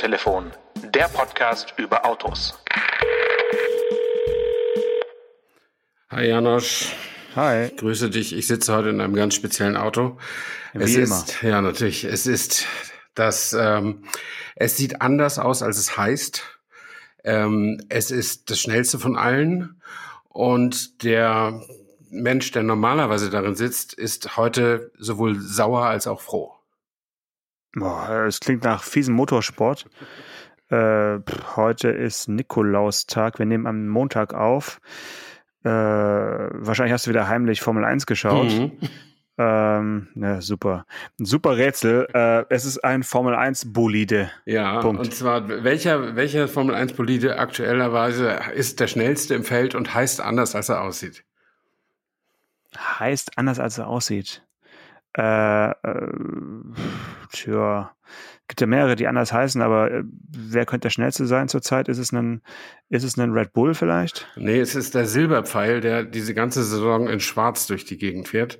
Autotelefon, der Podcast über Autos. Hi Janosch. Hi. Grüße dich. Ich sitze heute in einem ganz speziellen Auto. Wie es immer. ist, ja natürlich, es ist das, ähm, es sieht anders aus, als es heißt. Ähm, es ist das schnellste von allen und der Mensch, der normalerweise darin sitzt, ist heute sowohl sauer als auch froh. Boah, es klingt nach fiesem Motorsport. Äh, heute ist Nikolaustag. Wir nehmen am Montag auf. Äh, wahrscheinlich hast du wieder heimlich Formel 1 geschaut. Mhm. Ähm, ja, super. Ein super Rätsel. Äh, es ist ein Formel 1 Bolide. Ja, Punkt. und zwar welcher, welcher Formel 1 Bolide aktuellerweise ist der schnellste im Feld und heißt anders, als er aussieht? Heißt anders, als er aussieht. Äh, äh, tja, gibt ja mehrere, die anders heißen, aber äh, wer könnte der schnellste sein zurzeit? Ist es ein, ist es ein Red Bull vielleicht? Nee, es ist der Silberpfeil, der diese ganze Saison in Schwarz durch die Gegend fährt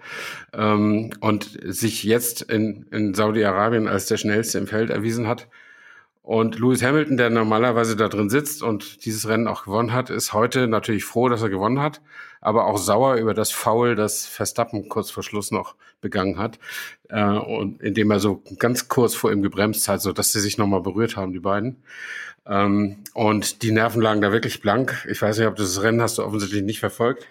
ähm, und sich jetzt in, in Saudi-Arabien als der schnellste im Feld erwiesen hat. Und Lewis Hamilton, der normalerweise da drin sitzt und dieses Rennen auch gewonnen hat, ist heute natürlich froh, dass er gewonnen hat, aber auch sauer über das Foul, das Verstappen kurz vor Schluss noch begangen hat, äh, und indem er so ganz kurz vor ihm gebremst hat, so dass sie sich nochmal berührt haben, die beiden. Ähm, und die Nerven lagen da wirklich blank. Ich weiß nicht, ob du das Rennen hast du offensichtlich nicht verfolgt.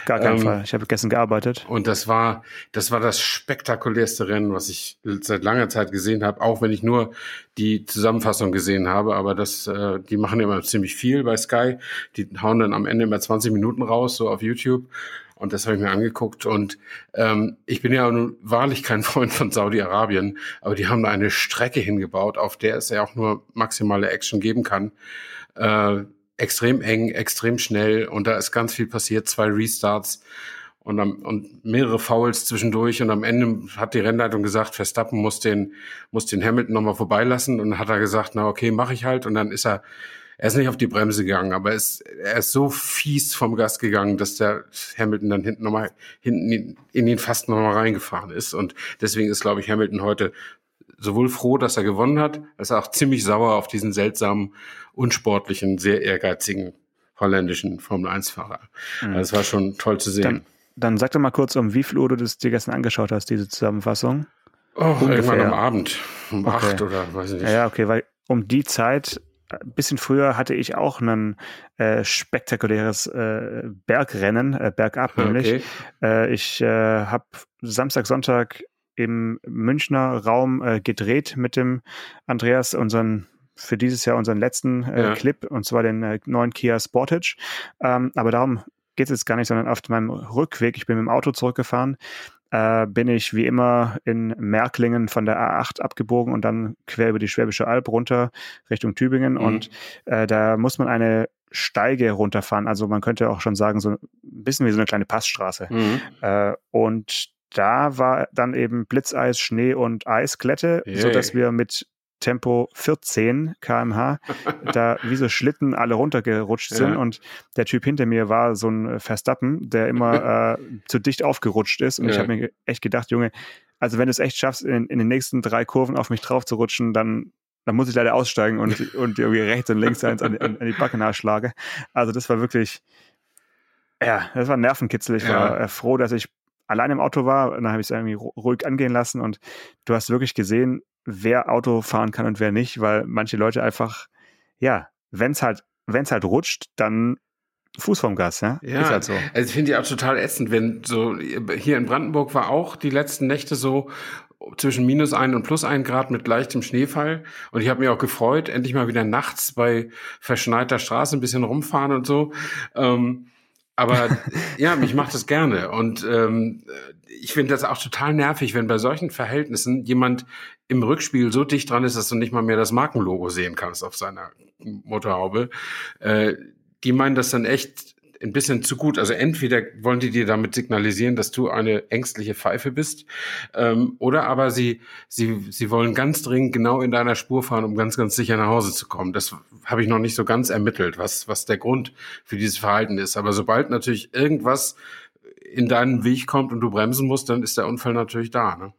Auf gar keinen Ähm, Fall. Ich habe gestern gearbeitet. Und das war, das war das spektakulärste Rennen, was ich seit langer Zeit gesehen habe, auch wenn ich nur die Zusammenfassung gesehen habe. Aber das, äh, die machen immer ziemlich viel bei Sky. Die hauen dann am Ende immer 20 Minuten raus, so auf YouTube. Und das habe ich mir angeguckt. Und ähm, ich bin ja nun wahrlich kein Freund von Saudi-Arabien, aber die haben da eine Strecke hingebaut, auf der es ja auch nur maximale Action geben kann. Äh, extrem eng, extrem schnell und da ist ganz viel passiert, zwei Restarts und, am, und mehrere Fouls zwischendurch und am Ende hat die Rennleitung gesagt, Verstappen muss den, muss den Hamilton nochmal vorbeilassen und dann hat er gesagt, na okay, mache ich halt und dann ist er, er ist nicht auf die Bremse gegangen, aber er ist, er ist so fies vom Gas gegangen, dass der Hamilton dann hinten nochmal, hinten in, in ihn fast nochmal reingefahren ist und deswegen ist, glaube ich, Hamilton heute sowohl froh, dass er gewonnen hat, als auch ziemlich sauer auf diesen seltsamen, unsportlichen, sehr ehrgeizigen holländischen Formel-1-Fahrer. Also es war schon toll zu sehen. Dann, dann sag doch mal kurz, um wie viel Uhr du das dir gestern angeschaut hast, diese Zusammenfassung. oh, irgendwann ungefähr. am Abend, um Okay. acht oder weiß ich nicht. Ja, okay, weil um die Zeit, ein bisschen früher hatte ich auch ein äh, spektakuläres äh, Bergrennen, äh, bergab nämlich. Okay. Äh, ich äh, habe Samstag, Sonntag im Münchner Raum äh, gedreht mit dem Andreas, unseren für dieses Jahr unseren letzten Ja. Clip, und zwar den neuen Kia Sportage. Ähm, aber darum geht es jetzt gar nicht, sondern auf meinem Rückweg, ich bin mit dem Auto zurückgefahren, äh, bin ich wie immer in Märklingen von der A8 abgebogen und dann quer über die Schwäbische Alb runter Richtung Tübingen. Mhm. Und äh, da muss man eine Steige runterfahren. Also man könnte auch schon sagen, so ein bisschen wie so eine kleine Passstraße. Mhm. Äh, und da war dann eben Blitzeis, Schnee und Eisglätte, Yay. sodass wir mit Tempo 14 kmh da wie so Schlitten alle runtergerutscht sind Ja. und der Typ hinter mir war so ein Verstappen, der immer äh, zu dicht aufgerutscht ist und ich Ja. habe mir echt gedacht, Junge, also wenn du es echt schaffst, in, in den nächsten drei Kurven auf mich drauf zu rutschen, dann dann muss ich leider aussteigen und, und irgendwie rechts und links eins an, an, an die Backe nachschlage. Also das war wirklich, ja, das war ein Nervenkitzel. Ich war Ja. äh, froh, dass ich allein im Auto war. Dann habe ich es irgendwie ru- ruhig angehen lassen. Und du hast wirklich gesehen, wer Auto fahren kann und wer nicht, weil manche Leute einfach, ja, wenn es halt, wenn es halt rutscht, dann Fuß vom Gas, ja? Ja, Ist halt so. Also ich finde die auch total ätzend, wenn so hier in Brandenburg war auch die letzten Nächte so zwischen minus ein und plus ein Grad mit leichtem Schneefall. Und ich habe mich auch gefreut, endlich mal wieder nachts bei verschneiter Straße ein bisschen rumfahren und so. Ähm, aber ja, mich macht das gerne. Und ähm, ich finde das auch total nervig, wenn bei solchen Verhältnissen jemand im Rückspiel so dicht dran ist, dass du nicht mal mehr das Markenlogo sehen kannst auf seiner Motorhaube. Äh, die meinen das dann echt ein bisschen zu gut. Also entweder wollen die dir damit signalisieren, dass du eine ängstliche Pfeife bist, ähm, oder aber sie, sie, sie wollen ganz dringend genau in deiner Spur fahren, um ganz, ganz sicher nach Hause zu kommen. Das habe ich noch nicht so ganz ermittelt, was, was der Grund für dieses Verhalten ist. Aber sobald natürlich irgendwas in deinen Weg kommt und du bremsen musst, dann ist der Unfall natürlich da. Ne?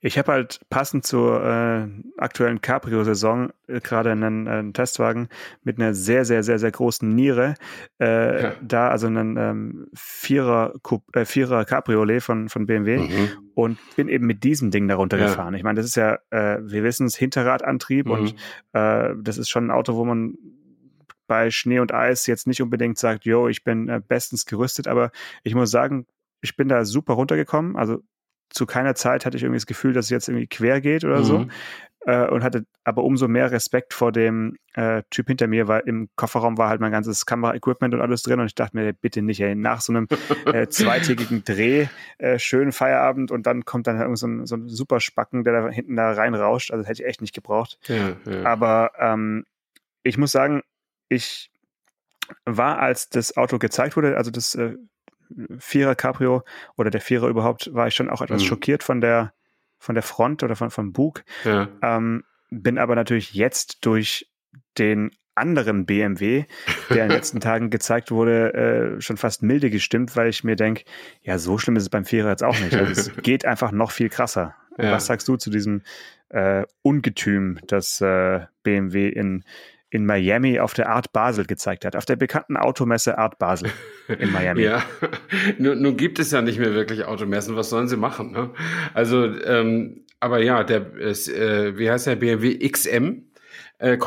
Ich habe halt passend zur äh, aktuellen Cabrio-Saison äh, gerade einen, einen, Testwagen mit einer sehr, sehr, sehr, sehr großen Niere. Äh, ja. Da also einen ähm, Vierer, äh, Vierer Cabriolet von, von BMW mhm. und bin eben mit diesem Ding darunter ja. gefahren. Ich meine, das ist ja, äh, wir wissen es, Hinterradantrieb mhm. und äh, das ist schon ein Auto, wo man bei Schnee und Eis jetzt nicht unbedingt sagt, yo, ich bin äh, bestens gerüstet, aber ich muss sagen, ich bin da super runtergekommen. Also zu keiner Zeit hatte ich irgendwie das Gefühl, dass es jetzt irgendwie quer geht oder mhm. so. Äh, und hatte aber umso mehr Respekt vor dem äh, Typ hinter mir, weil im Kofferraum war halt mein ganzes Kamera-Equipment und alles drin und ich dachte mir, bitte nicht, ey, nach so einem äh, zweitägigen Dreh, äh, schönen Feierabend und dann kommt dann irgend so ein, so ein super Spacken, der da hinten da reinrauscht. Also das hätte ich echt nicht gebraucht. Ja, ja. Aber ähm, ich muss sagen, ich war, als das Auto gezeigt wurde, also das äh, Vierer Cabrio oder der Vierer überhaupt, war ich schon auch etwas mhm. schockiert von der, von der Front oder von, vom Bug. Ja. Ähm, bin aber natürlich jetzt durch den anderen BMW, der in den letzten Tagen gezeigt wurde, äh, schon fast milde gestimmt, weil ich mir denke, ja, so schlimm ist es beim Vierer jetzt auch nicht. Also es geht einfach noch viel krasser. Ja. Was sagst du zu diesem äh, Ungetüm, das äh, BMW in in Miami auf der Art Basel gezeigt hat, auf der bekannten Automesse Art Basel in Miami. ja, nun, nun, gibt es ja nicht mehr wirklich Automessen, was sollen sie machen? Ne? Also, ähm, aber ja, der, äh, wie heißt der BMW XM äh,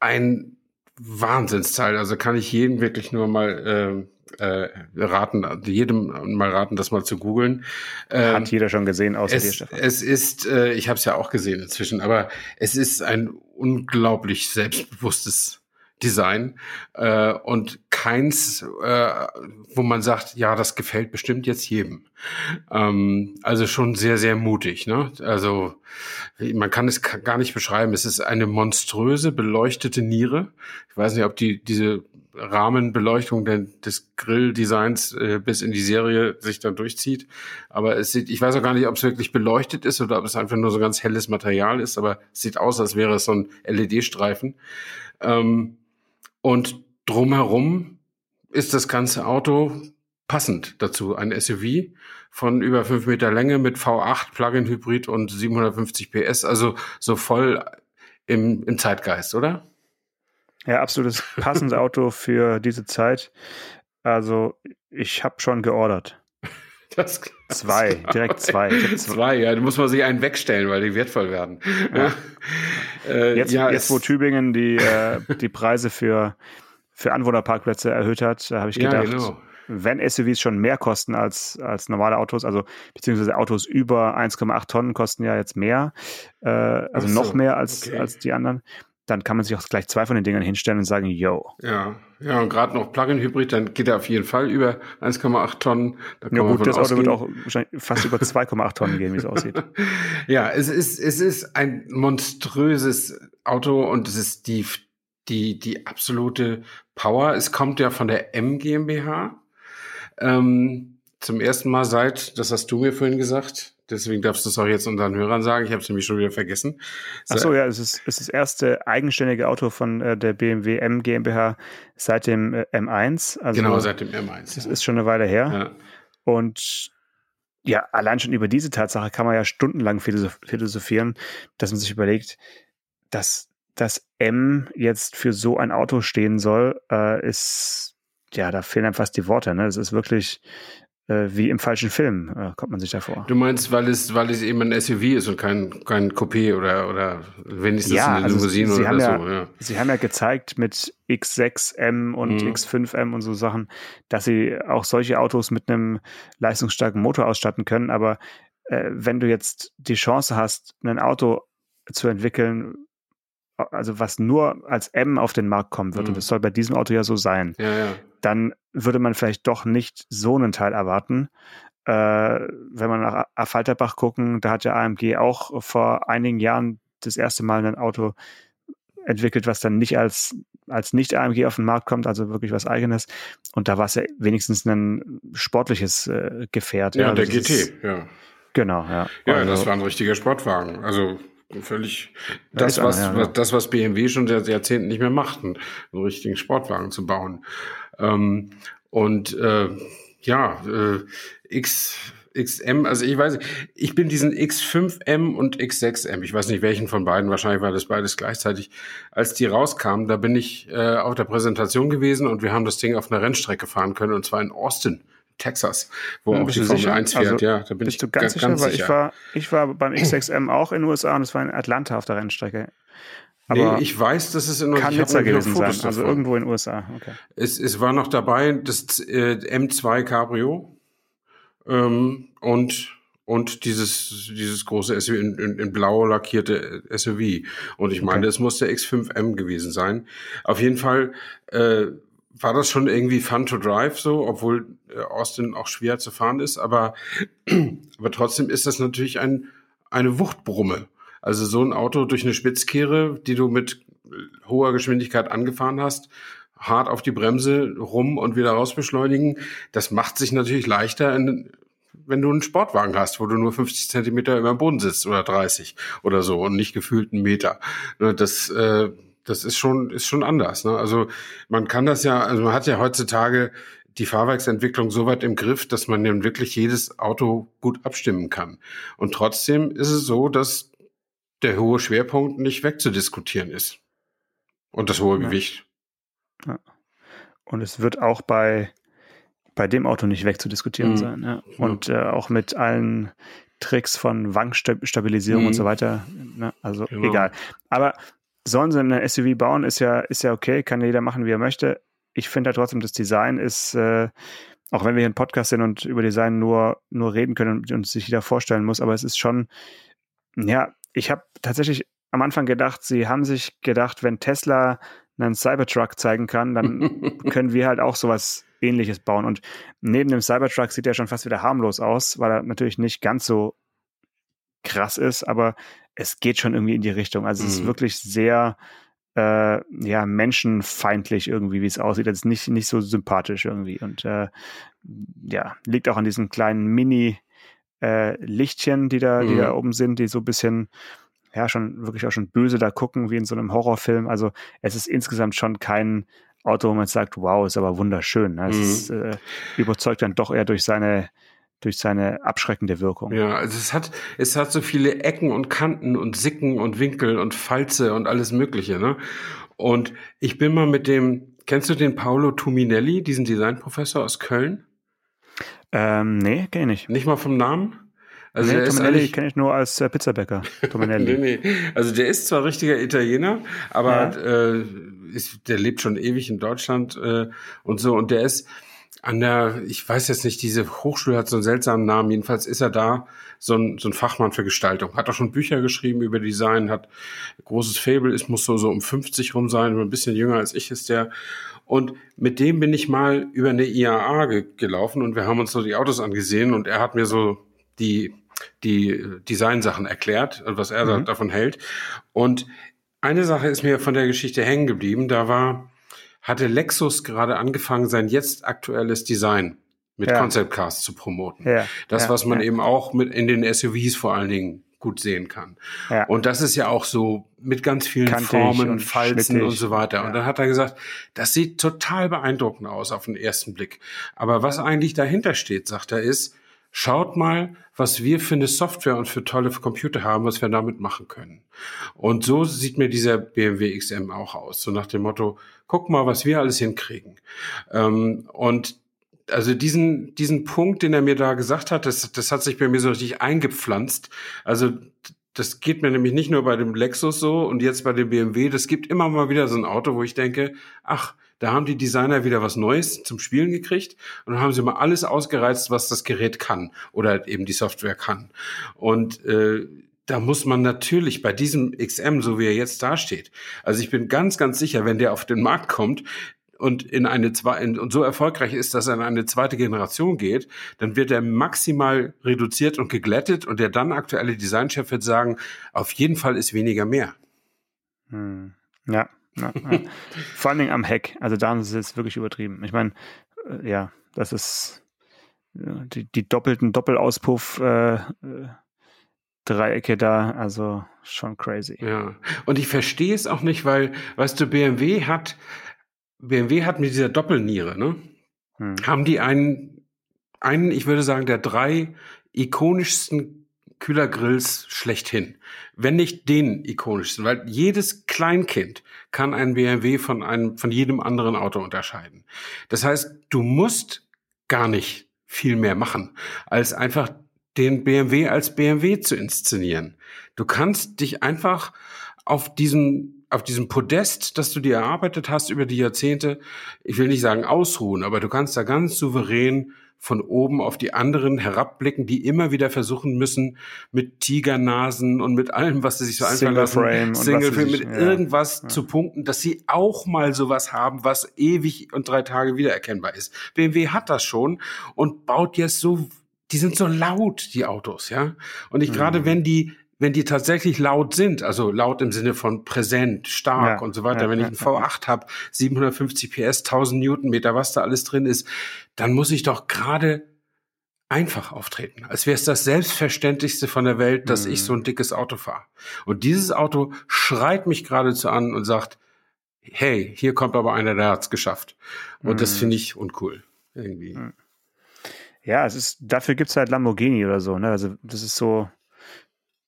ein Wahnsinnsteil. Also kann ich jedem wirklich nur mal äh, äh, raten, jedem mal raten, das mal zu googeln. Ähm, Hat jeder schon gesehen, außer es, dir, Stefan. Es ist, äh, ich habe es ja auch gesehen inzwischen, aber es ist ein unglaublich selbstbewusstes Design äh, und keins, äh, wo man sagt, ja, das gefällt bestimmt jetzt jedem. Ähm, also schon sehr, sehr mutig. Ne? Also man kann es gar nicht beschreiben. Es ist eine monströse beleuchtete Niere. Ich weiß nicht, ob die diese Rahmenbeleuchtung des Grilldesigns äh, bis in die Serie sich dann durchzieht. Aber es sieht, ich weiß auch gar nicht, ob es wirklich beleuchtet ist oder ob es einfach nur so ganz helles Material ist, aber es sieht aus, als wäre es so ein LED-Streifen. Ähm, und drumherum ist das ganze Auto passend dazu. Ein SUV von über fünf Meter Länge mit V8 Plug-in-Hybrid und 750 PS, also so voll im, im Zeitgeist, oder? Ja, absolutes passendes Auto für diese Zeit. Also ich habe schon geordert. Das, zwei, direkt zwei. zwei. ja, da muss man sich einen wegstellen, weil die wertvoll werden. Ja. äh, jetzt, ja, jetzt wo Tübingen die, äh, die Preise für, für Anwohnerparkplätze erhöht hat, habe ich gedacht, ja, genau. wenn SUVs schon mehr kosten als, als normale Autos, also beziehungsweise Autos über 1,8 Tonnen kosten ja jetzt mehr, äh, also so, noch mehr als, okay. als die anderen, dann kann man sich auch gleich zwei von den Dingern hinstellen und sagen, yo. Ja, ja, und gerade noch Plug-in-Hybrid, dann geht er auf jeden Fall über 1,8 Tonnen. Da ja gut, das Auto wird auch wahrscheinlich fast über 2,8 Tonnen gehen, wie es aussieht. ja, es ist, es ist ein monströses Auto und es ist die, die, die absolute Power. Es kommt ja von der M GmbH. Ähm, zum ersten Mal seit, das hast du mir vorhin gesagt, Deswegen darfst du es auch jetzt unseren Hörern sagen. Ich habe es nämlich schon wieder vergessen. Ach so, ja, es ist, es ist das erste eigenständige Auto von äh, der BMW M GmbH seit dem äh, M1. Also, genau, seit dem M1. Das ja. ist schon eine Weile her. Ja. Und ja, allein schon über diese Tatsache kann man ja stundenlang philosophieren, dass man sich überlegt, dass das M jetzt für so ein Auto stehen soll, äh, ist ja, da fehlen einem fast die Worte. Ne? Es ist wirklich wie im falschen Film, äh, kommt man sich da vor. Du meinst, weil es, weil es eben ein SUV ist und kein, kein Coupé oder, oder wenigstens ja, eine also Limousine sie, oder haben so. Ja, ja, Sie haben ja gezeigt mit X6M und mhm. X5M und so Sachen, dass sie auch solche Autos mit einem leistungsstarken Motor ausstatten können. Aber äh, wenn du jetzt die Chance hast, ein Auto zu entwickeln, also was nur als M auf den Markt kommen wird, mhm. und das soll bei diesem Auto ja so sein, ja, ja. dann würde man vielleicht doch nicht so einen Teil erwarten. Äh, wenn man nach Affalterbach gucken, da hat ja AMG auch vor einigen Jahren das erste Mal ein Auto entwickelt, was dann nicht als, als nicht AMG auf den Markt kommt, also wirklich was eigenes. Und da war es ja wenigstens ein sportliches äh, Gefährt. Ja, ja der GT, ist, ja. Genau, ja. Ja, also, das war ein richtiger Sportwagen. Also völlig das, was, ja, ja. das, was BMW schon seit Jahrzehnten nicht mehr macht, einen, einen richtigen Sportwagen zu bauen. Ähm, und äh, ja, äh, X, XM, also ich weiß, ich bin diesen X5M und X6M, ich weiß nicht welchen von beiden, wahrscheinlich war das beides gleichzeitig, als die rauskamen, da bin ich äh, auf der Präsentation gewesen und wir haben das Ding auf einer Rennstrecke fahren können und zwar in Austin. Texas, wo ja, auch die Formel 1 fährt, also, ja, da bin ich du ganz, sicher, ganz weil sicher. ich war, ich war beim X6M auch in den USA und es war in Atlanta auf der Rennstrecke. Aber nee, ich weiß, dass es in kann Nizza gewesen sein, also irgendwo in den USA. Okay. Es, es war noch dabei das äh, M2 Cabrio ähm, und und dieses dieses große SUV in, in, in blau lackierte SUV. Und ich meine, okay. es muss der X5M gewesen sein. Auf jeden Fall äh, war das schon irgendwie fun to drive so, obwohl äh, Austin auch schwer zu fahren ist. Aber aber trotzdem ist das natürlich ein eine Wuchtbrumme. Also so ein Auto durch eine Spitzkehre, die du mit hoher Geschwindigkeit angefahren hast, hart auf die Bremse rum und wieder raus beschleunigen, das macht sich natürlich leichter, in, wenn du einen Sportwagen hast, wo du nur 50 Zentimeter über dem Boden sitzt oder 30 oder so und nicht gefühlt einen Meter. Ne, das, äh, das ist schon, ist schon anders. Ne? Also man kann das ja, also man hat ja heutzutage die Fahrwerksentwicklung so weit im Griff, dass man dann wirklich jedes Auto gut abstimmen kann. Und trotzdem ist es so, dass der hohe Schwerpunkt nicht wegzudiskutieren ist. Und das hohe ja. Gewicht. Ja. Und es wird auch bei, bei dem Auto nicht wegzudiskutieren mhm. sein. Ja. Und äh, auch mit allen Tricks von Wankstabilisierung mhm. und so weiter. Ne? Also genau. egal. Aber sollen sie eine SUV bauen, ist ja, ist ja okay, kann jeder machen, wie er möchte. Ich finde ja trotzdem, das Design ist, äh, auch wenn wir hier ein Podcast sind und über Design nur, nur reden können und uns sich jeder vorstellen muss, aber es ist schon, ja, ich habe tatsächlich am Anfang gedacht, sie haben sich gedacht, wenn Tesla einen Cybertruck zeigen kann, dann können wir halt auch sowas ähnliches bauen. Und neben dem Cybertruck sieht er schon fast wieder harmlos aus, weil er natürlich nicht ganz so krass ist, aber es geht schon irgendwie in die Richtung. Also es ist mhm. wirklich sehr äh, ja, menschenfeindlich irgendwie, wie es aussieht. Es ist nicht, nicht so sympathisch irgendwie. Und äh, ja, liegt auch an diesen kleinen Mini- äh, die da, mhm. die da oben sind, die so ein bisschen, ja, schon wirklich auch schon böse da gucken, wie in so einem Horrorfilm. Also es ist insgesamt schon kein Auto, wo man sagt, wow, ist aber wunderschön. Ne? Es mhm. ist, äh, überzeugt dann doch eher durch seine durch seine abschreckende Wirkung. Ja, also es hat, es hat so viele Ecken und Kanten und Sicken und Winkel und Falze und alles Mögliche, ne? Und ich bin mal mit dem, kennst du den Paolo Tuminelli, diesen Designprofessor aus Köln? Ähm, nee, kenne ich nicht. Nicht mal vom Namen? Also nee, Tominelli kenne ich nur als äh, Pizzabäcker. Tominelli. nee, nee. Also der ist zwar richtiger Italiener, aber ja. äh, ist, der lebt schon ewig in Deutschland äh, und so. Und der ist an der, ich weiß jetzt nicht, diese Hochschule hat so einen seltsamen Namen. Jedenfalls ist er da so ein, so ein Fachmann für Gestaltung. Hat auch schon Bücher geschrieben über Design, hat großes Fable, ist muss so, so um 50 rum sein, ein bisschen jünger als ich ist der. Und mit dem bin ich mal über eine IAA ge gelaufen und wir haben uns so die Autos angesehen und er hat mir so die, die Designsachen erklärt und was er mhm. davon hält. Und eine Sache ist mir von der Geschichte hängen geblieben. Da war, hatte Lexus gerade angefangen, sein jetzt aktuelles Design mit ja. Concept Cars zu promoten. Ja. Das, ja. was man eben auch mit in den SUVs vor allen Dingen gut sehen kann. Ja. Und das ist ja auch so mit ganz vielen Kantig Formen, und Falzen schnittig. und so weiter. Ja. Und dann hat er gesagt, das sieht total beeindruckend aus auf den ersten Blick. Aber was eigentlich dahinter steht, sagt er, ist, schaut mal, was wir für eine Software und für tolle Computer haben, was wir damit machen können. Und so sieht mir dieser BMW XM auch aus. So nach dem Motto, guck mal, was wir alles hinkriegen. Ähm, und also diesen, diesen Punkt, den er mir da gesagt hat, das, das hat sich bei mir so richtig eingepflanzt. Also das geht mir nämlich nicht nur bei dem Lexus so und jetzt bei dem BMW. Das gibt immer mal wieder so ein Auto, wo ich denke, ach, da haben die Designer wieder was Neues zum Spielen gekriegt und dann haben sie mal alles ausgereizt, was das Gerät kann oder eben die Software kann. Und äh, da muss man natürlich bei diesem XM, so wie er jetzt dasteht, also ich bin ganz, ganz sicher, wenn der auf den Markt kommt, und in eine zwei und so erfolgreich ist, dass er in eine zweite Generation geht, dann wird er maximal reduziert und geglättet und der dann aktuelle Designchef wird sagen, auf jeden Fall ist weniger mehr. Hm. Ja, ja, ja. vor allen Dingen am Heck. Also da haben sie es wirklich übertrieben. Ich meine, äh, ja, das ist die, die doppelten Doppelauspuff. Äh, äh, Dreiecke da, also schon crazy. Ja, und ich verstehe es auch nicht, weil, weißt du, BMW hat BMW hat mit dieser Doppelniere, ne? Hm. Haben die einen, einen, ich würde sagen, der drei ikonischsten Kühlergrills schlechthin. Wenn nicht den ikonischsten, weil jedes Kleinkind kann einen BMW von einem, von jedem anderen Auto unterscheiden. Das heißt, du musst gar nicht viel mehr machen, als einfach den BMW als BMW zu inszenieren. Du kannst dich einfach auf diesem auf diesem Podest, das du dir erarbeitet hast über die Jahrzehnte, ich will nicht sagen ausruhen, aber du kannst da ganz souverän von oben auf die anderen herabblicken, die immer wieder versuchen müssen, mit Tigernasen und mit allem, was sie sich so einfallen lassen, Frame Single Frame, mit ja. irgendwas Ja. zu punkten, dass sie auch mal sowas haben, was ewig und drei Tage wiedererkennbar ist. BMW hat das schon und baut jetzt so, die sind so laut, die Autos, ja. Und ich gerade, Mhm. wenn die wenn die tatsächlich laut sind, also laut im Sinne von präsent, stark Ja, und so weiter, ja, wenn ich einen V8 habe, 750 PS, 1000 Newtonmeter, was da alles drin ist, dann muss ich doch gerade einfach auftreten, als wäre es das Selbstverständlichste von der Welt, dass Mhm. ich so ein dickes Auto fahre. Und dieses Auto schreit mich geradezu an und sagt, hey, hier kommt aber einer, der hat's geschafft. Und das Mhm. finde ich uncool. Irgendwie. Mhm. Ja, es ist, dafür gibt's halt Lamborghini oder so, ne? Also das ist so,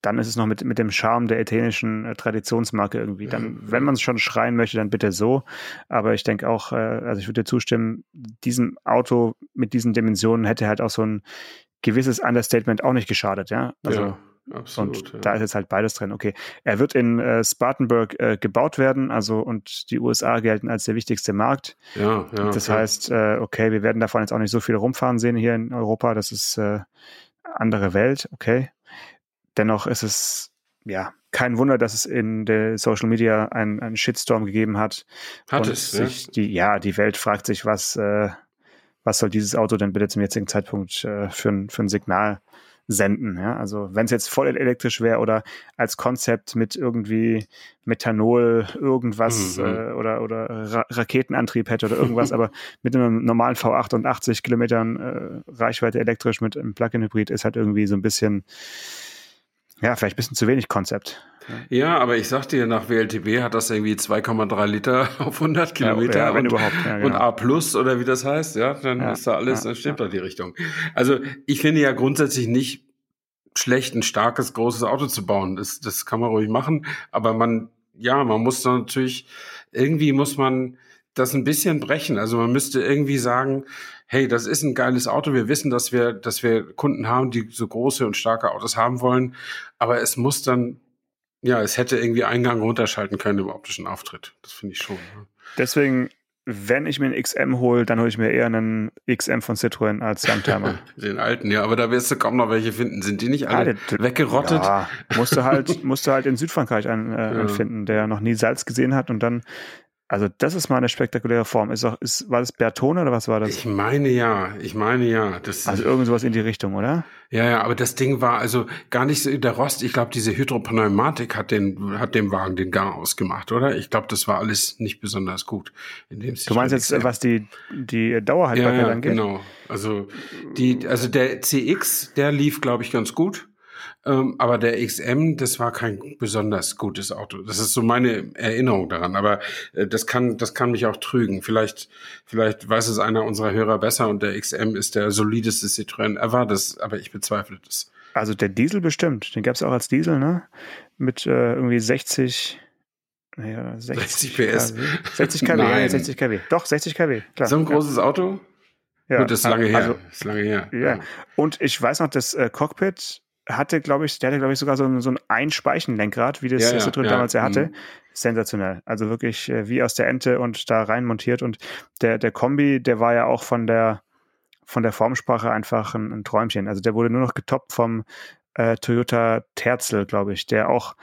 dann ist es noch mit, mit dem Charme der italienischen äh, Traditionsmarke irgendwie. Dann, wenn man es schon schreien möchte, dann bitte so. Aber ich denke auch, äh, also ich würde dir zustimmen, diesem Auto mit diesen Dimensionen hätte halt auch so ein gewisses Understatement auch nicht geschadet, ja. Also ja, absolut. und ja. da ist jetzt halt beides drin. Okay, er wird in äh, Spartanburg äh, gebaut werden, also und die USA gelten als der wichtigste Markt. ja, ja, Das ja. heißt, äh, okay, wir werden davon jetzt auch nicht so viel rumfahren sehen hier in Europa. Das ist äh, andere Welt, okay. Dennoch ist es ja kein Wunder, dass es in der Social Media einen, einen Shitstorm gegeben hat. Hat es, ja. sich die, ja, die Welt fragt sich, was, äh, was soll dieses Auto denn bitte zum jetzigen Zeitpunkt äh, für, ein, für ein Signal senden. Ja? Also wenn es jetzt voll elektrisch wäre oder als Konzept mit irgendwie Methanol irgendwas Mhm. äh, oder, oder Ra Raketenantrieb hätte oder irgendwas, aber mit einem normalen V8 und 80 Kilometern äh, Reichweite elektrisch mit einem Plug-in-Hybrid ist halt irgendwie so ein bisschen, ja, vielleicht ein bisschen zu wenig Konzept. Ja, aber ich sag dir, nach WLTP hat das irgendwie 2,3 Liter auf 100 Kilometer ja, wenn und. Ja, und genau. A plus oder wie das heißt, ja, dann Ja, ist da alles, ja, dann stimmt da die Richtung. Also ich finde ja grundsätzlich nicht schlecht, ein starkes, großes Auto zu bauen. Das, das kann man ruhig machen, aber man, ja, man muss natürlich, irgendwie muss man das ein bisschen brechen. Also man müsste irgendwie sagen, hey, das ist ein geiles Auto. Wir wissen, dass wir, dass wir Kunden haben, die so große und starke Autos haben wollen. Aber es muss dann, ja, es hätte irgendwie Eingang runterschalten können im optischen Auftritt. Das finde ich schon. Ne? Deswegen, wenn ich mir einen XM hole, dann hole ich mir eher einen XM von Citroën als Youngtimer. Den alten, ja, aber da wirst du kaum noch welche finden. Sind die nicht alle Ja, der- weggerottet? Ja, musst du halt, musst du halt in Südfrankreich einen, äh, Ja. einen finden, der noch nie Salz gesehen hat und dann, also das ist mal eine spektakuläre Form. Ist auch, ist, war das Bertone oder was war das? Ich meine ja, ich meine ja. Das, Also irgend sowas in die Richtung, oder? ja, ja, aber das Ding war also gar nicht so der Rost. Ich glaube, diese Hydropneumatik hat den, hat dem Wagen den Gang ausgemacht, oder? Ich glaube, das war alles nicht besonders gut. In dem Du meinst jetzt, was die, die ja, Dauerhaltbarkeit ja, angeht? genau. Also die, also der CX, der lief, glaube ich, ganz gut. Ähm, aber der XM, das war kein besonders gutes Auto. Das ist so meine Erinnerung daran. Aber äh, das kann, das kann mich auch trügen. Vielleicht, vielleicht weiß es einer unserer Hörer besser und der XM ist der solideste Citroën ever. Das, aber ich bezweifle das. Also der Diesel bestimmt. Den gab es auch als Diesel, ne? Mit äh, irgendwie 60, naja, 60, 60 PS. kW. 60 kW, ja, Nein. 60 kW. Doch, 60 kW, klar. So ein großes Auto? ja. Gut, das ist lange her. Also, ist lange her. Ja. Und ich weiß noch, das äh, Cockpit hatte, glaube ich, der hatte, glaube ich, sogar so ein, so ein Einspeichenlenkrad, wie das Ja, ja, ja, Citroën ja, damals ja hatte. mhm. Sensationell. Also wirklich äh, wie aus der Ente und da rein montiert. Und der, der Kombi, der war ja auch von der, von der Formsprache einfach ein, ein Träumchen. Also der wurde nur noch getoppt vom äh, Toyota Terzel, glaube ich, der auch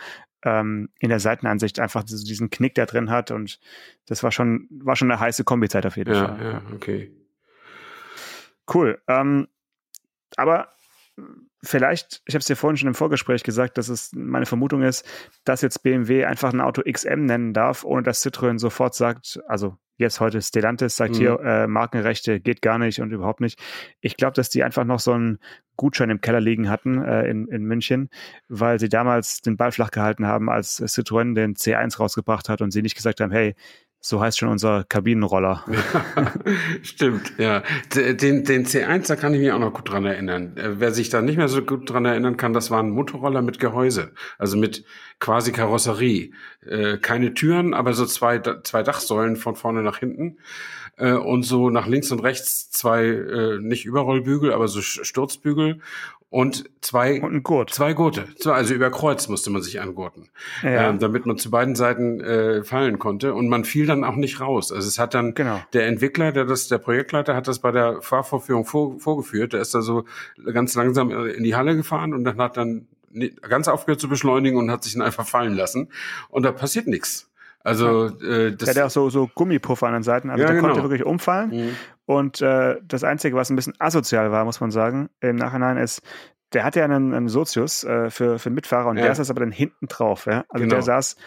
ähm, in der Seitenansicht einfach so diesen Knick da drin hat. Und das war schon, war schon eine heiße Kombizeit auf jeden Ja, Fall. ja, okay. Cool. Ähm, aber vielleicht, ich habe es dir vorhin schon im Vorgespräch gesagt, dass es meine Vermutung ist, dass jetzt BMW einfach ein Auto XM nennen darf, ohne dass Citroën sofort sagt, also jetzt heute Stellantis sagt Mhm. hier, äh, Markenrechte geht gar nicht und überhaupt nicht. Ich glaube, dass die einfach noch so einen Gutschein im Keller liegen hatten äh, in, in München, weil sie damals den Ball flach gehalten haben, als Citroën den C1 rausgebracht hat und sie nicht gesagt haben, hey, So heißt schon unser Kabinenroller. Stimmt, ja. Den, den C1, da kann ich mich auch noch gut dran erinnern. Äh, wer sich da nicht mehr so gut dran erinnern kann, das war ein Motorroller mit Gehäuse. Also mit quasi Karosserie. Äh, keine Türen, aber so zwei, zwei Dachsäulen von vorne nach hinten. Äh, und so nach links und rechts zwei, nicht Überrollbügel, aber so Sturzbügel und zwei und ein Gurt. zwei Gurte. Also über Kreuz musste man sich angurten, ja. ähm, damit man zu beiden Seiten äh, fallen konnte und man fiel dann auch nicht raus. Also es hat dann genau. der Entwickler, der das, der Projektleiter hat das bei der Fahrvorführung vor, vorgeführt. Der ist da so ganz langsam in die Halle gefahren und dann hat dann ganz aufgehört zu beschleunigen und hat sich dann einfach fallen lassen und da passiert nichts. Also äh, das der hat auch so, so Gummipuffer an den Seiten, also ja, der genau. konnte wirklich umfallen. Mhm. Und äh, das Einzige, was ein bisschen asozial war, muss man sagen, im Nachhinein ist, der hatte ja einen, einen Sozius äh, für, für Mitfahrer und ja. der saß aber dann hinten drauf. Ja? Also genau. der saß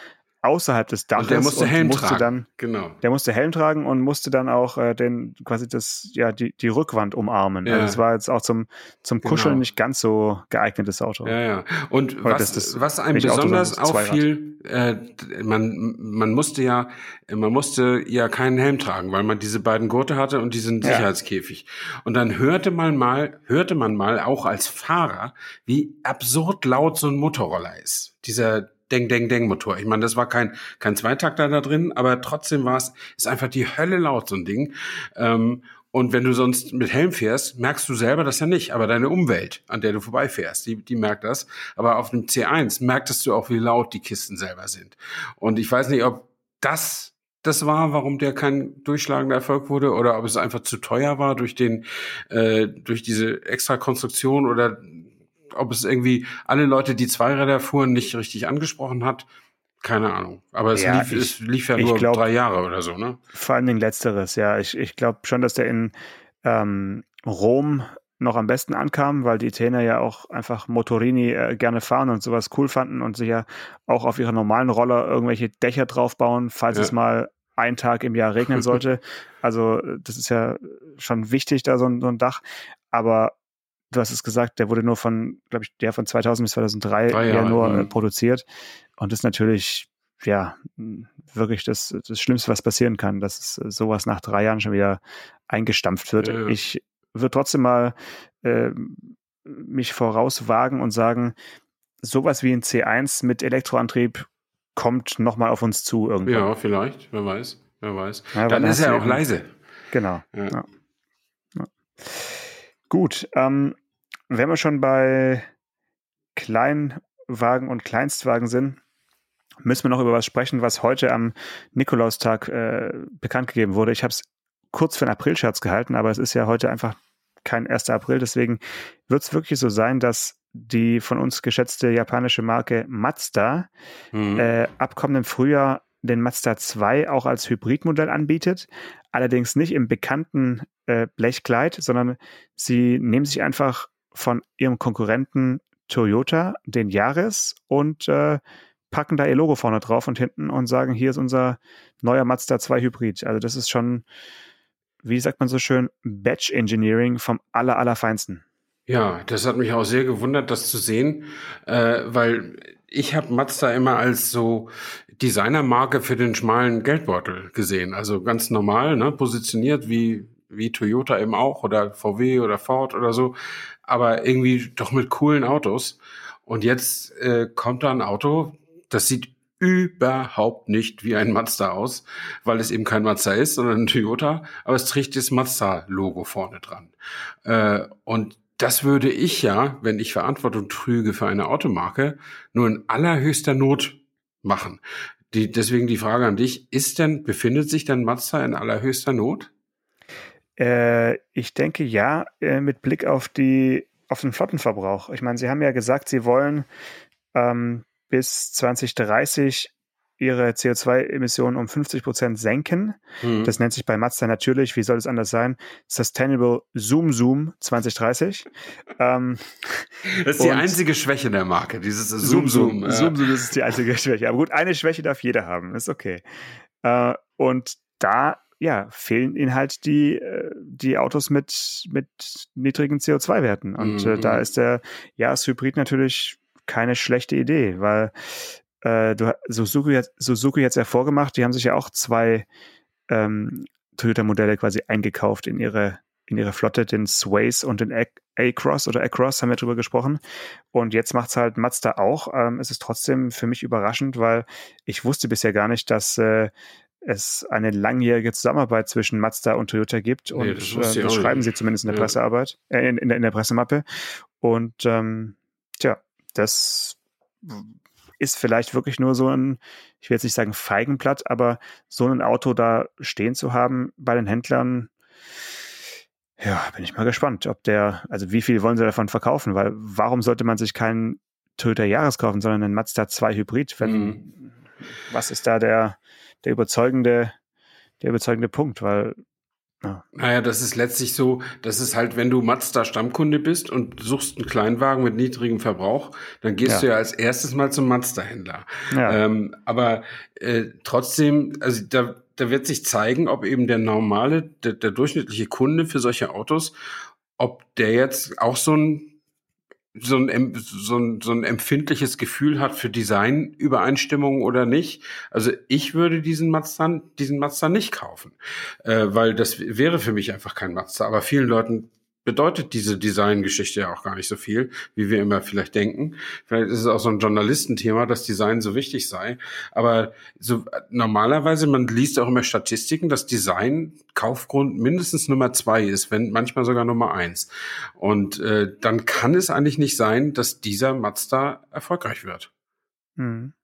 außerhalb des Daches und der musste Helm musste tragen. dann genau der musste Helm tragen und musste dann auch äh, den quasi das ja die die Rückwand umarmen ja. also es war jetzt auch zum zum genau. Kuscheln genau. nicht ganz so geeignetes Auto ja ja und was das, das was einem besonders auffiel äh, man man musste ja man musste ja keinen Helm tragen weil man diese beiden Gurte hatte und diesen Sicherheitskäfig ja. und dann hörte man mal hörte man mal auch als Fahrer wie absurd laut so ein Motorroller ist dieser Deng, Deng, Deng Motor. Ich meine, das war kein, kein Zweitakter da drin, aber trotzdem war es, ist einfach die Hölle laut, so ein Ding. Ähm, und wenn du sonst mit Helm fährst, merkst du selber das ja nicht, aber deine Umwelt, an der du vorbeifährst, die, die merkt das. Aber auf dem C1 merktest du auch, wie laut die Kisten selber sind. Und ich weiß nicht, ob das das war, warum der kein durchschlagender Erfolg wurde, oder ob es einfach zu teuer war durch den, äh, durch diese extra Konstruktion oder ob es irgendwie alle Leute, die Zweiräder fuhren, nicht richtig angesprochen hat. Keine Ahnung. Aber es, ja, lief, ich, es lief ja nur glaub, drei Jahre oder so, ne? Vor allen Dingen letzteres, ja. Ich, ich glaube schon, dass der in ähm, Rom noch am besten ankam, weil die Italiener ja auch einfach Motorini äh, gerne fahren und sowas cool fanden und sich ja auch auf ihre normalen Roller irgendwelche Dächer draufbauen, falls ja. es mal ein Tag im Jahr regnen sollte. also das ist ja schon wichtig, da so ein, so ein Dach. Aber du hast es gesagt, der wurde nur von, glaube ich, der von 2000 bis 2003 Drei ja nur äh, produziert. Und das ist natürlich, ja, wirklich das, das Schlimmste, was passieren kann, dass sowas nach drei Jahren schon wieder eingestampft wird. Ja, ja. Ich würde trotzdem mal äh, mich vorauswagen und sagen, sowas wie ein C1 mit Elektroantrieb kommt nochmal auf uns zu irgendwann. Ja, vielleicht, wer weiß, wer weiß. Ja, dann ist er auch leise. Genau. Ja. Gut, ähm, wenn wir schon bei Kleinwagen und Kleinstwagen sind, müssen wir noch über was sprechen, was heute am Nikolaustag äh, bekannt gegeben wurde. Ich habe es kurz für einen Aprilscherz gehalten, aber es ist ja heute einfach kein 1. April. Deswegen wird es wirklich so sein, dass die von uns geschätzte japanische Marke Mazda mhm. äh, ab kommendem Frühjahr den Mazda 2 auch als Hybridmodell anbietet, allerdings nicht im bekannten äh, Blechkleid, sondern sie nehmen sich einfach von ihrem Konkurrenten Toyota den Yaris und äh, packen da ihr Logo vorne drauf und hinten und sagen, hier ist unser neuer Mazda 2 Hybrid. Also das ist schon, wie sagt man so schön, Batch Engineering vom aller, allerfeinsten. Ja, das hat mich auch sehr gewundert, das zu sehen, äh, weil ich habe Mazda immer als so Designermarke für den schmalen Geldbeutel gesehen. Also ganz normal, ne, positioniert wie, wie Toyota eben auch oder VW oder Ford oder so, aber irgendwie doch mit coolen Autos. Und jetzt äh, kommt da ein Auto, das sieht überhaupt nicht wie ein Mazda aus, weil es eben kein Mazda ist, sondern ein Toyota, aber es trägt das Mazda-Logo vorne dran. Äh, und das würde ich ja, wenn ich Verantwortung trüge für eine Automarke, nur in allerhöchster Not machen. Die, deswegen die Frage an dich, ist denn, befindet sich denn Mazda in allerhöchster Not? Äh, ich denke ja, äh, mit Blick auf die, auf den Flottenverbrauch. Ich meine, Sie haben ja gesagt, Sie wollen ähm, bis 2030 ihre CO2-Emissionen um 50 Prozent senken. Mhm. Das nennt sich bei Mazda natürlich, wie soll es anders sein, Sustainable Zoom Zoom 2030. Ähm, das ist die einzige Schwäche der Marke, dieses Zoom Zoom. Zoom, Zoom, Zoom das ist die einzige Schwäche. Aber gut, eine Schwäche darf jeder haben, ist okay. Äh, und da ja, fehlen ihnen halt die, äh, die Autos mit, mit niedrigen CO2-Werten. Und mhm. äh, da mhm. ist der Jahreshybrid natürlich keine schlechte Idee, weil äh, du, Suzuki, Suzuki jetzt hervorgemacht, die haben sich ja auch zwei ähm, Toyota-Modelle quasi eingekauft in ihre, in ihre Flotte, den Sways und den A-Cross oder A-Cross, haben wir drüber gesprochen. Und jetzt macht es halt Mazda auch. Ähm, es ist trotzdem für mich überraschend, weil ich wusste bisher gar nicht, dass äh, es eine langjährige Zusammenarbeit zwischen Mazda und Toyota gibt. Und nee, das, äh, schreiben sie zumindest in der ja. Pressearbeit, äh, in, in, der, in der Pressemappe. Und ähm, tja, das ist vielleicht wirklich nur so ein, ich will jetzt nicht sagen Feigenblatt, aber so ein Auto da stehen zu haben bei den Händlern, ja, bin ich mal gespannt, ob der, also wie viel wollen sie davon verkaufen, weil warum sollte man sich keinen Toyota Jahres kaufen, sondern einen Mazda 2 Hybrid, wenn, mhm. was ist da der, der überzeugende, der überzeugende Punkt, weil ja. Naja, das ist letztlich so, das ist halt, wenn du Mazda Stammkunde bist und suchst einen Kleinwagen mit niedrigem Verbrauch, dann gehst ja. du ja als erstes mal zum Mazda-Händler. Ja. Ähm, aber äh, trotzdem, also da, da wird sich zeigen, ob eben der normale, der, der durchschnittliche Kunde für solche Autos, ob der jetzt auch so ein so ein, so, ein, so ein empfindliches Gefühl hat für Designübereinstimmung oder nicht. Also ich würde diesen Mazda, diesen Mazda nicht kaufen, äh, weil das wäre für mich einfach kein Mazda. Aber vielen Leuten bedeutet diese Designgeschichte ja auch gar nicht so viel, wie wir immer vielleicht denken. Vielleicht ist es auch so ein Journalistenthema, dass Design so wichtig sei. Aber so normalerweise, man liest auch immer Statistiken, dass Design Kaufgrund mindestens Nummer zwei ist, wenn manchmal sogar Nummer eins. Und äh, dann kann es eigentlich nicht sein, dass dieser Mazda erfolgreich wird. Hm.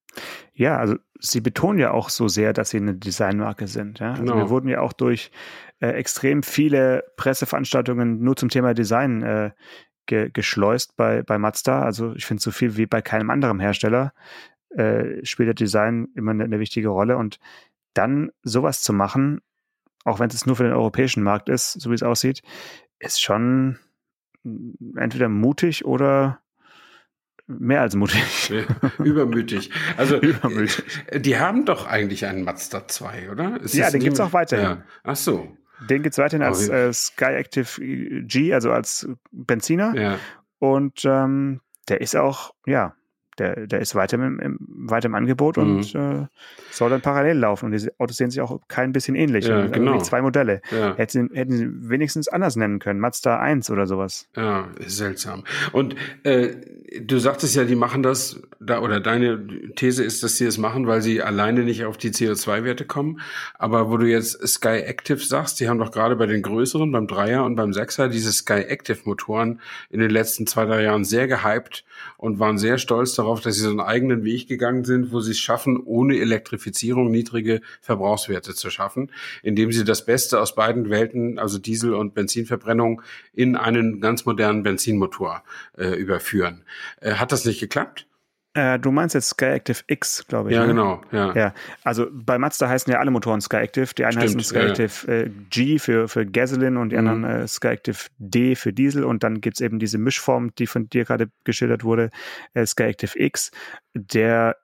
Ja, also sie betonen ja auch so sehr, dass sie eine Designmarke sind. Ja? Also genau. wir wurden ja auch durch äh, extrem viele Presseveranstaltungen nur zum Thema Design äh, ge geschleust bei, bei Mazda. Also ich finde so viel wie bei keinem anderen Hersteller äh, spielt der Design immer eine, eine wichtige Rolle. Und dann sowas zu machen, auch wenn es nur für den europäischen Markt ist, so wie es aussieht, ist schon entweder mutig oder mehr als mutig. Übermütig. Also, Übermütig. Äh, die haben doch eigentlich einen Mazda 2, oder? Ist ja, den gibt es auch weiterhin. Ja. Ach so. Den gibt es weiterhin als äh, Sky Active G, also als Benziner. Ja. Und ähm, der ist auch, ja, der, der ist weiter im, im, weiter im Angebot mhm. und äh, soll dann parallel laufen. Und diese Autos sehen sich auch kein bisschen ähnlich. Ja, genau. Zwei Modelle. Ja. Hätten, hätten sie wenigstens anders nennen können. Mazda 1 oder sowas. Ja, seltsam. Und äh, du sagtest ja, die machen das, da, oder deine These ist, dass sie es das machen, weil sie alleine nicht auf die CO2-Werte kommen. Aber wo du jetzt Sky Active sagst, die haben doch gerade bei den größeren, beim Dreier und beim Sechser, diese Sky Active Motoren in den letzten zwei, drei Jahren sehr gehypt und waren sehr stolz darauf, dass sie so einen eigenen Weg gegangen sind, wo sie es schaffen, ohne Elektrifizierung niedrige Verbrauchswerte zu schaffen, indem sie das Beste aus beiden Welten, also Diesel- und Benzinverbrennung, in einen ganz modernen Benzinmotor äh, überführen. Äh, hat das nicht geklappt? Äh, du meinst jetzt Skyactiv X, glaube ich. Ja, ne? genau. Ja. ja. Also bei Mazda heißen ja alle Motoren Skyactiv. Die einen Stimmt, heißen Skyactiv ja. äh, G für, für Gasoline und die mhm. anderen äh, Skyactiv D für Diesel. Und dann gibt es eben diese Mischform, die von dir gerade geschildert wurde, äh, Skyactiv X. Der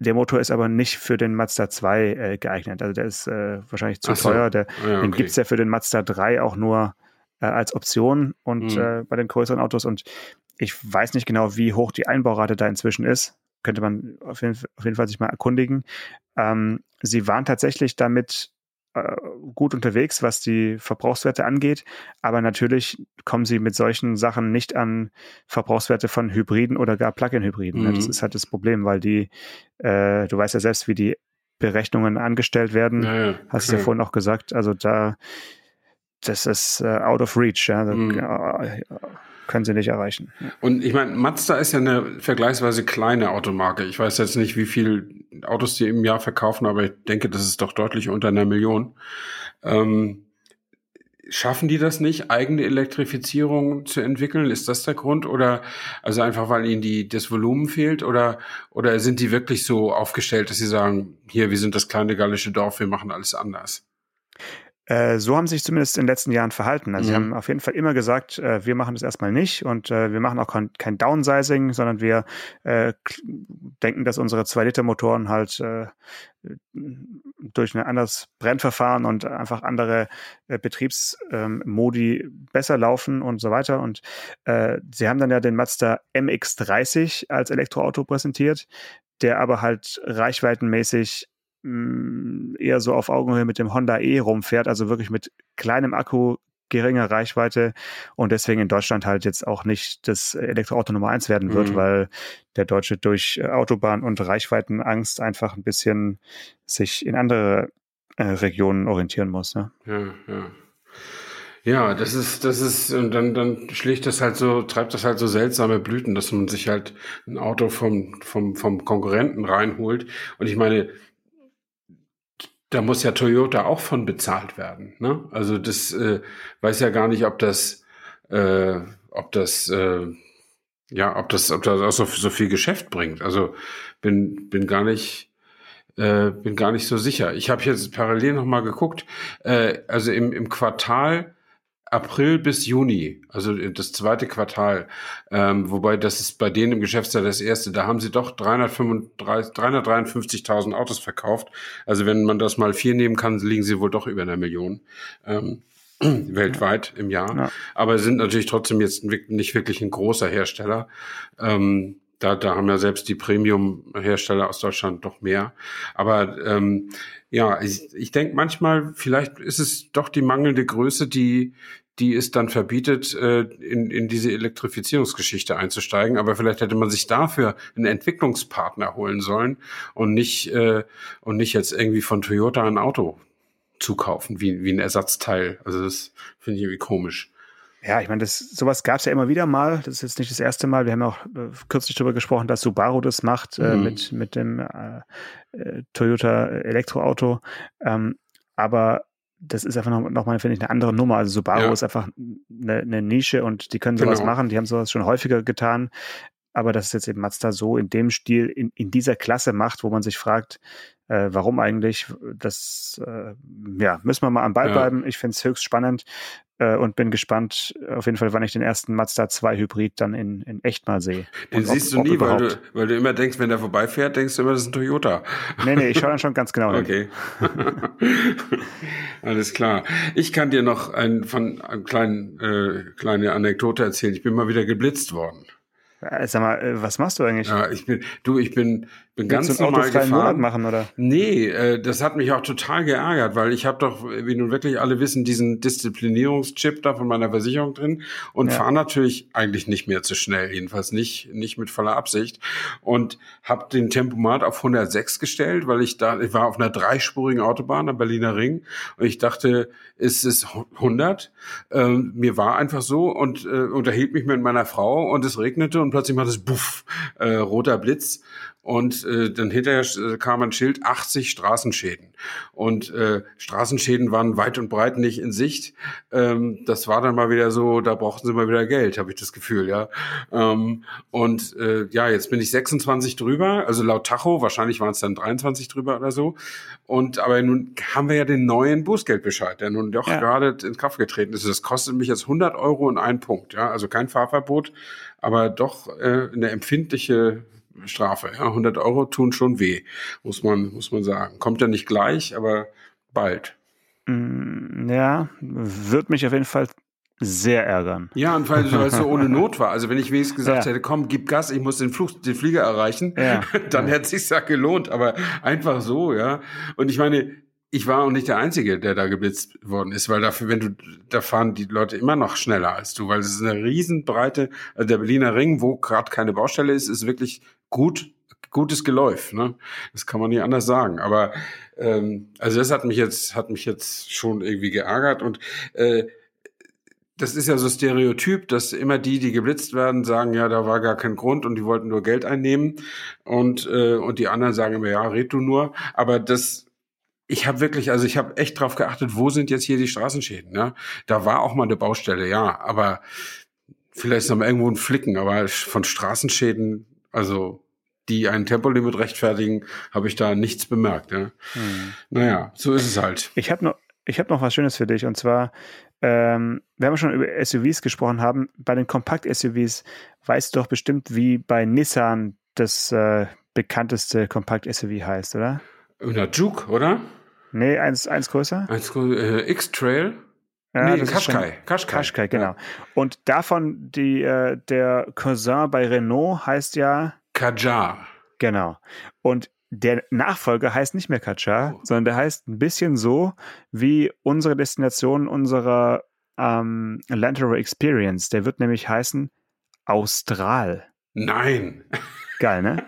der Motor ist aber nicht für den Mazda 2 äh, geeignet. Also der ist äh, wahrscheinlich zu so. teuer. Der, ja, okay. Den gibt's ja für den Mazda 3 auch nur äh, als Option und mhm. äh, bei den größeren Autos. Und ich weiß nicht genau, wie hoch die Einbaurate da inzwischen ist. Könnte man auf jeden, auf jeden Fall sich mal erkundigen. Ähm, sie waren tatsächlich damit äh, gut unterwegs, was die Verbrauchswerte angeht, aber natürlich kommen sie mit solchen Sachen nicht an Verbrauchswerte von Hybriden oder gar Plug-in-Hybriden. Mhm. Das ist halt das Problem, weil die, äh, du weißt ja selbst, wie die Berechnungen angestellt werden. Ja, ja. Hast du ja vorhin auch gesagt. Also da, das ist äh, out of reach. Ja. Mhm. Können sie nicht erreichen. Und ich meine, Mazda ist ja eine vergleichsweise kleine Automarke. Ich weiß jetzt nicht, wie viele Autos die im Jahr verkaufen, aber ich denke, das ist doch deutlich unter einer Million. Ähm, schaffen die das nicht, eigene Elektrifizierung zu entwickeln? Ist das der Grund? Oder also einfach, weil ihnen die, das Volumen fehlt? Oder, oder sind die wirklich so aufgestellt, dass sie sagen, hier, wir sind das kleine gallische Dorf, wir machen alles anders? Äh, so haben sie sich zumindest in den letzten Jahren verhalten. Also mhm. sie haben auf jeden Fall immer gesagt, äh, wir machen das erstmal nicht und äh, wir machen auch kein, kein Downsizing, sondern wir äh, denken, dass unsere 2-Liter-Motoren halt äh, durch ein anderes Brennverfahren und einfach andere Betriebsmodi ähm, besser laufen und so weiter. Und sie haben dann ja den Mazda MX30 als Elektroauto präsentiert, der aber halt reichweitenmäßig mh, mm, eher so auf Augenhöhe mit dem Honda E rumfährt, also wirklich mit kleinem Akku, geringer Reichweite und deswegen in Deutschland halt jetzt auch nicht das Elektroauto Nummer eins werden wird, mhm. weil der Deutsche durch Autobahn und Reichweitenangst einfach ein bisschen sich in andere äh, Regionen orientieren muss. Ne? Ja, ja. Ja, das ist, das ist, und dann, dann schlägt das halt so, treibt das halt so seltsame Blüten, dass man sich halt ein Auto vom, vom, vom Konkurrenten reinholt. Und ich meine, da muss ja Toyota auch von bezahlt werden. Ne? Also das äh, weiß ja gar nicht, ob das, äh, ob das, äh, ja, ob das, ob das auch so, so viel Geschäft bringt. Also bin, bin gar nicht, äh, bin gar nicht so sicher. Ich habe jetzt parallel noch mal geguckt. Äh, also im, im Quartal April bis Juni, also das zweite Quartal, ähm, wobei das ist bei denen im Geschäftsjahr das erste, da haben sie doch 353.000 Autos verkauft. Also wenn man das mal vier nehmen kann, liegen sie wohl doch über einer Million. Ähm, weltweit im Jahr. Ja. Aber sind natürlich trotzdem jetzt nicht wirklich ein großer Hersteller. Ähm, da, da haben ja selbst die Premium-Hersteller aus Deutschland doch mehr. Aber ähm, ja, ich, ich denke manchmal, vielleicht ist es doch die mangelnde Größe, die, die es dann verbietet, äh, in, in diese Elektrifizierungsgeschichte einzusteigen. Aber vielleicht hätte man sich dafür einen Entwicklungspartner holen sollen und nicht, äh, und nicht jetzt irgendwie von Toyota ein Auto zukaufen, wie, wie ein Ersatzteil. Also das finde ich irgendwie komisch. Ja, ich meine, das, sowas gab es ja immer wieder mal. Das ist jetzt nicht das erste Mal. Wir haben auch äh, kürzlich darüber gesprochen, dass Subaru das macht äh, mhm. mit, mit dem äh, äh Toyota Elektroauto. Ähm, aber das ist einfach noch, noch mal, finde ich, eine andere Nummer. Also Subaru ja. ist einfach eine, eine, Nische und die können sowas genau. machen. Die haben sowas schon häufiger getan. Aber dass es jetzt eben Mazda so in dem Stil, in, in dieser Klasse macht, wo man sich fragt, äh, warum eigentlich, das äh, ja, müssen wir mal am Ball ja. bleiben. Ich finde es höchst spannend äh, und bin gespannt auf jeden Fall, wann ich den ersten Mazda 2 Hybrid dann in, in echt mal sehe. Den siehst ob, du nie, weil du, weil du immer denkst, wenn der vorbeifährt, denkst du immer, das ist ein Toyota. Nee, nee, ich schaue dann schon ganz genau hin. Okay. Alles klar. Ich kann dir noch ein, von einem kleinen, äh, kleine Anekdote erzählen. Ich bin mal wieder geblitzt worden. Äh, sag mal, äh, was machst du eigentlich? Ja, ich bin, du, ich bin, bin ganz du normal autofreien gefahren. Monat machen, oder? Nee, äh, das hat mich auch total geärgert, weil ich habe doch, wie nun wirklich alle wissen, diesen Disziplinierungschip da von meiner Versicherung drin und ja. fahre natürlich eigentlich nicht mehr zu schnell, jedenfalls nicht nicht mit voller Absicht und habe den Tempomat auf 106 gestellt, weil ich da ich war auf einer dreispurigen Autobahn am Berliner Ring und ich dachte, es ist 100. Ähm, mir war einfach so und äh, unterhielt mich mit meiner Frau und es regnete und plötzlich macht es buff, äh, roter Blitz und äh, dann hinterher äh, kam ein Schild 80 Straßenschäden. Und äh, Straßenschäden waren weit und breit nicht in Sicht. Ähm, das war dann mal wieder so, da brauchten sie mal wieder Geld, habe ich das Gefühl, ja. Ähm, und äh, ja, jetzt bin ich 26 drüber, also laut Tacho, wahrscheinlich waren es dann 23 drüber oder so. Und aber nun haben wir ja den neuen Bußgeldbescheid, der nun doch ja. gerade in Kraft getreten ist. Das kostet mich jetzt 100 Euro und ein Punkt, ja. Also kein Fahrverbot, aber doch äh, eine empfindliche Strafe. Ja, 100 Euro tun schon weh, muss man, muss man sagen. Kommt ja nicht gleich, aber bald. Mm, ja, wird mich auf jeden Fall sehr ärgern. Ja, und weil, es so ohne Not war. Also wenn ich wenigstens gesagt ja. hätte, komm, gib Gas, ich muss den, Flug, den Flieger erreichen, ja. dann ja. hätte es sich ja gelohnt. Aber einfach so, ja. Und ich meine, ich war auch nicht der Einzige, der da geblitzt worden ist, weil dafür, wenn du, da fahren die Leute immer noch schneller als du, weil es ist eine Riesenbreite, also der Berliner Ring, wo gerade keine Baustelle ist, ist wirklich gut, gutes Geläuf, ne? Das kann man nicht anders sagen. Aber ähm, also das hat mich jetzt, hat mich jetzt schon irgendwie geärgert und äh, das ist ja so Stereotyp, dass immer die, die geblitzt werden, sagen, ja, da war gar kein Grund und die wollten nur Geld einnehmen und äh, und die anderen sagen immer, ja, red du nur. Aber das ich habe wirklich, also ich habe echt drauf geachtet, wo sind jetzt hier die Straßenschäden. Ja? Da war auch mal eine Baustelle, ja, aber vielleicht ist noch mal irgendwo ein Flicken, aber von Straßenschäden, also die ein Tempolimit rechtfertigen, habe ich da nichts bemerkt. Ja? Hm. Naja, so ist es halt. Ich habe noch, ich habe noch was Schönes für dich und zwar, ähm, wir haben schon über SUVs gesprochen haben. Bei den Kompakt-SUVs weißt du doch bestimmt, wie bei Nissan das äh, bekannteste Kompakt-SUV heißt, oder? Oder Juke, oder? Nee, eins, eins größer. Eins, äh, X-Trail. Ja, nee, Qashqai. Qashqai. Qashqai, genau. Ja. Und davon, die, äh, der Cousin bei Renault heißt ja Kajar. Genau. Und der Nachfolger heißt nicht mehr Kacha, oh. sondern der heißt ein bisschen so wie unsere Destination unserer ähm, Land Rover Experience. Der wird nämlich heißen Austral. Nein. Geil, ne?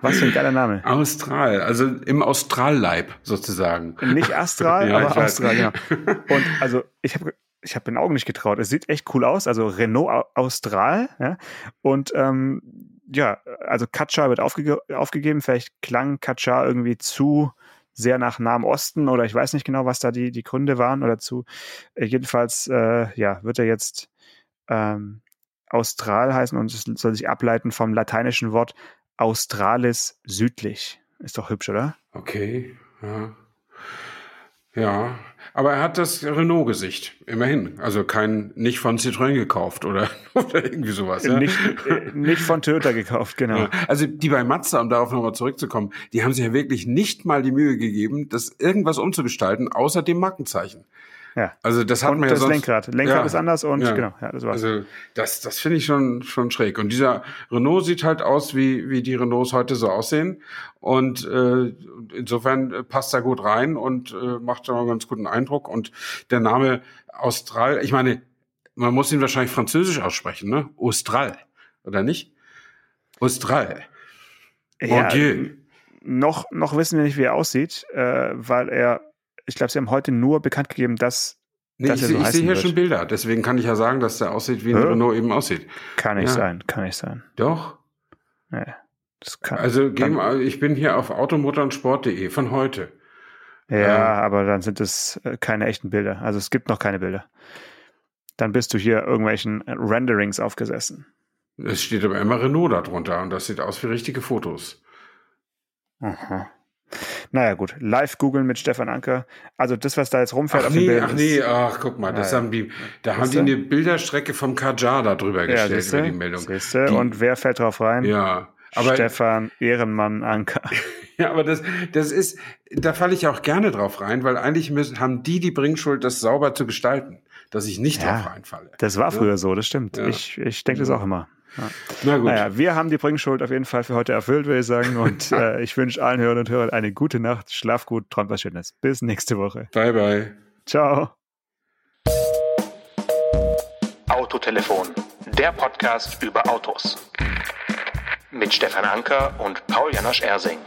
Was für ein geiler Name. Austral, also im Australleib sozusagen. Nicht Astral, ja, aber Austral, ja. Und also ich habe ich habe den Augen nicht getraut. Es sieht echt cool aus. Also Renault Austral. Ja? Und ähm, ja, also Katscha wird aufge aufgegeben. Vielleicht klang Katscha irgendwie zu sehr nach Nahem Osten oder ich weiß nicht genau, was da die, die Gründe waren oder zu. Äh, jedenfalls, äh, ja, wird er jetzt ähm, Austral heißen und es soll sich ableiten vom lateinischen Wort Australis südlich. Ist doch hübsch, oder? Okay, ja. Ja, aber er hat das Renault-Gesicht, immerhin. Also kein, nicht von Citroën gekauft oder, oder irgendwie sowas. Ja? Nicht, nicht von Toyota gekauft, genau. Ja, also die bei Mazda, um darauf nochmal zurückzukommen, die haben sich ja wirklich nicht mal die Mühe gegeben, das irgendwas umzugestalten, außer dem Markenzeichen. Ja. Also das hat und man ja das sonst, Lenkrad. Lenkrad ja, ist anders und ja. genau, ja, das war's. Also das, das finde ich schon, schon schräg. Und dieser Renault sieht halt aus, wie, wie die Renaults heute so aussehen. Und äh, insofern passt er gut rein und äh, macht schon einen ganz guten Eindruck. Und der Name Austral, ich meine, man muss ihn wahrscheinlich französisch aussprechen, ne? Austral, oder nicht? Austral. Ja, noch, noch wissen wir nicht, wie er aussieht, äh, weil er ich glaube, sie haben heute nur bekannt gegeben, dass Nee, ich, so ich sehe hier wird. schon Bilder, deswegen kann ich ja sagen, dass der aussieht, wie ein ja. Renault eben aussieht. Kann nicht ja. sein, kann nicht sein. Doch. Nee, das kann, also kann, ich bin hier auf automotorundsport.de von heute. Ja, ähm, aber dann sind es äh, keine echten Bilder. Also es gibt noch keine Bilder. Dann bist du hier irgendwelchen Renderings aufgesessen. Es steht aber immer Renault darunter und das sieht aus wie richtige Fotos. Aha. Naja, gut. Live googeln mit Stefan Anker. Also das, was da jetzt rumfährt ach auf nee, dem Bild. Ach nee, ach guck mal, das naja. haben die, da haben die eine Bilderstrecke vom Kajar da drüber gestellt ja, siehste, über die Meldung. Siehste, die, und wer fällt drauf rein? Ja. Aber, Stefan Ehrenmann Anker. Ja, aber das, das ist, da falle ich auch gerne drauf rein, weil eigentlich müssen, haben die die Bringschuld, das sauber zu gestalten, dass ich nicht ja, drauf reinfalle. Das war früher ja? so, das stimmt. Ja. Ich, ich denke das auch immer. Ja. Na gut. Naja, wir haben die Bringschuld auf jeden Fall für heute erfüllt, würde ich sagen. Und äh, ich wünsche allen Hörern und Hörern eine gute Nacht. Schlaf gut, träumt was Schönes. Bis nächste Woche. Bye, bye. Ciao. Autotelefon, der Podcast über Autos. Mit Stefan Anker und Paul Janosch Ersing.